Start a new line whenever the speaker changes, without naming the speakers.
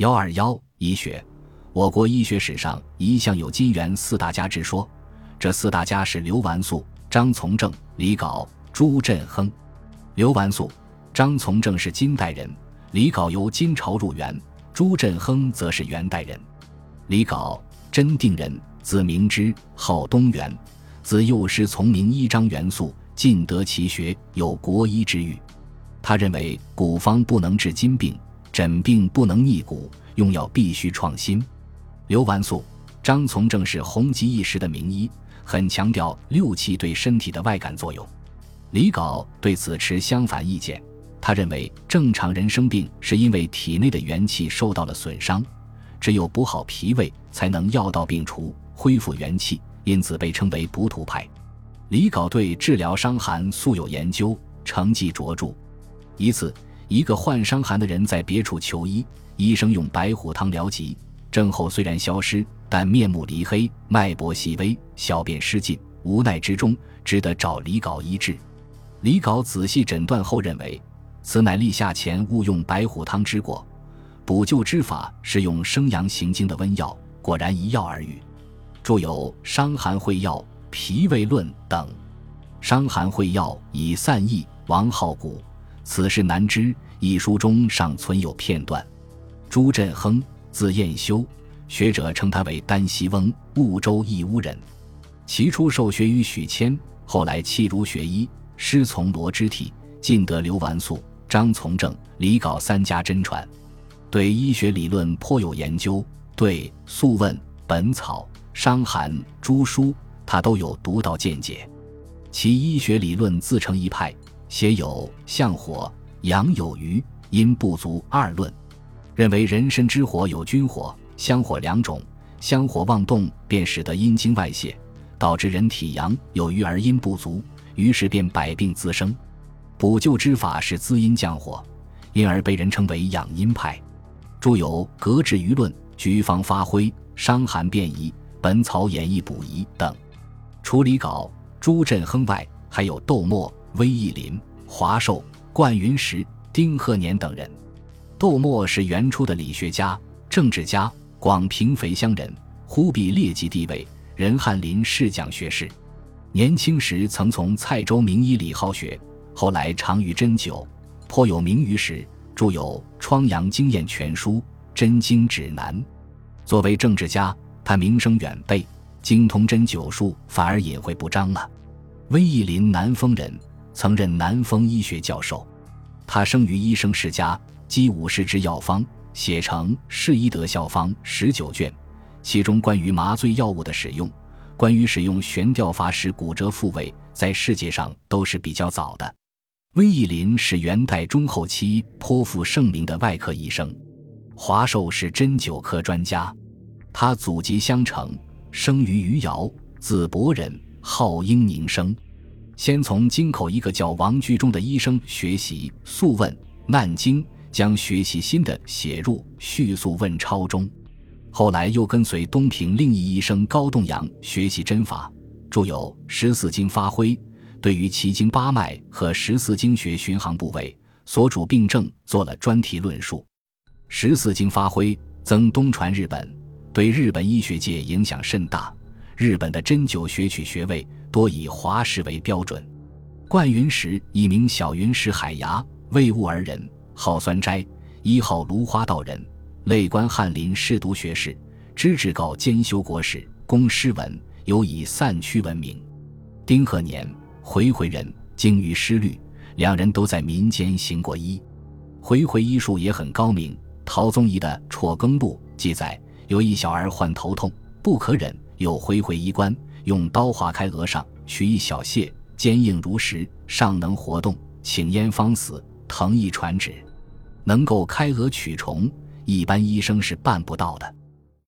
幺二幺医学，我国医学史上一向有金元四大家之说，这四大家是刘完素、张从正、李杲、朱振亨。刘完素、张从正是金代人，李杲由金朝入元，朱振亨则是元代人。李杲，真定人，字明之，号东元，自幼师从名医张元素，尽得其学，有国医之誉。他认为古方不能治金病。诊病不能逆古，用药必须创新。刘完素、张从正是红极一时的名医，很强调六气对身体的外感作用。李杲对此持相反意见，他认为正常人生病是因为体内的元气受到了损伤，只有补好脾胃，才能药到病除，恢复元气，因此被称为补土派。李杲对治疗伤寒素有研究，成绩卓著。一次。一个患伤寒的人在别处求医，医生用白虎汤疗疾，症候虽然消失，但面目离黑，脉搏细微，小便失禁，无奈之中只得找李杲医治。李杲仔细诊断后认为，此乃立夏前误用白虎汤之过，补救之法是用生阳行经的温药，果然一药而愈。著有《伤寒会药》《脾胃论》等，《伤寒会药》以散逸，王好古。此事难知，一书中尚存有片段。朱振亨，字彦修，学者称他为丹溪翁，婺州义乌人。其初受学于许谦，后来弃儒学医，师从罗之体，尽得刘完素、张从正、李杲三家真传，对医学理论颇有研究。对《素问》《本草》《伤寒》诸书，他都有独到见解。其医学理论自成一派。写有相火、阳有余、阴不足二论，认为人身之火有君火、香火两种，香火妄动便使得阴经外泄，导致人体阳有余而阴不足，于是便百病滋生。补救之法是滋阴降火，因而被人称为养阴派。著有《格致舆论》《局方发挥》《伤寒辨疑》《本草演义补遗》等。除李杲、朱振亨外，还有窦默。威义林、华寿、冠云石、丁鹤年等人。窦默是元初的理学家、政治家，广平肥乡人，忽必烈级地位，任翰林侍讲学士。年轻时曾从蔡州名医李浩学，后来长于针灸，颇有名于时，著有《疮疡经验全书》《针经指南》。作为政治家，他名声远备，精通针灸术，反而隐晦不彰了。威义林南丰人。曾任南丰医学教授，他生于医生世家，积武士之药方，写成《释医德效方》十九卷，其中关于麻醉药物的使用，关于使用悬吊法使骨折复位，在世界上都是比较早的。温义林是元代中后期颇负盛名的外科医生，华寿是针灸科专家，他祖籍襄城，生于余姚，字伯仁，号英宁生。先从京口一个叫王居中的医生学习《素问·难经》，将学习新的写入《续素问钞》中。后来又跟随东平另一医生高栋阳学习针法，著有《十四经发挥》，对于奇经八脉和十四经学巡行部位所主病症做了专题论述。《十四经发挥》曾东传日本，对日本医学界影响甚大。日本的针灸学取学位。多以华氏为标准。冠云石一名小云石海牙，魏兀儿人，号酸斋，一号芦花道人，累官翰林侍读学士，知制告兼修国史，公诗文，尤以散曲闻名。丁鹤年，回回人，精于诗律，两人都在民间行过医。回回医术也很高明。陶宗仪的《辍耕录》记载，有一小儿患头痛，不可忍，又回回衣冠。用刀划开额上，取一小屑，坚硬如石，尚能活动。请烟方死，疼亦传旨。能够开额取虫，一般医生是办不到的。